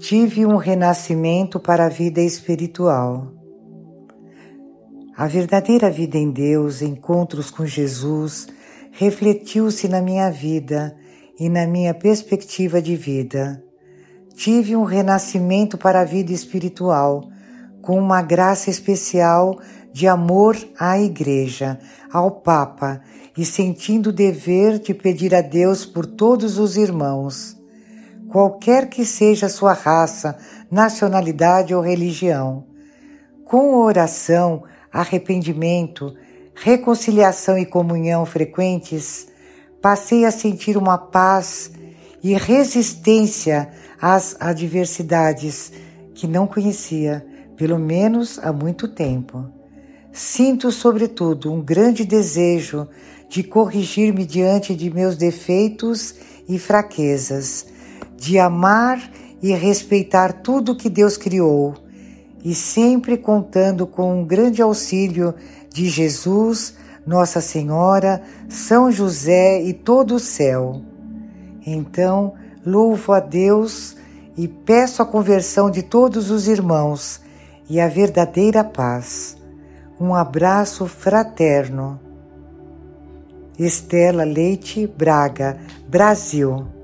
tive um renascimento para a vida espiritual. A verdadeira vida em Deus, encontros com Jesus, refletiu-se na minha vida e na minha perspectiva de vida. Tive um renascimento para a vida espiritual, com uma graça especial de amor à Igreja, ao Papa e sentindo o dever de pedir a Deus por todos os irmãos, qualquer que seja sua raça, nacionalidade ou religião. Com oração, arrependimento, reconciliação e comunhão frequentes, passei a sentir uma paz e resistência às adversidades que não conhecia, pelo menos há muito tempo. Sinto, sobretudo, um grande desejo de corrigir-me diante de meus defeitos e fraquezas, de amar e respeitar tudo que Deus criou, e sempre contando com um grande auxílio de Jesus, Nossa Senhora, São José e todo o céu. Então, louvo a Deus e peço a conversão de todos os irmãos e a verdadeira paz. Um abraço fraterno. Estela Leite Braga, Brasil.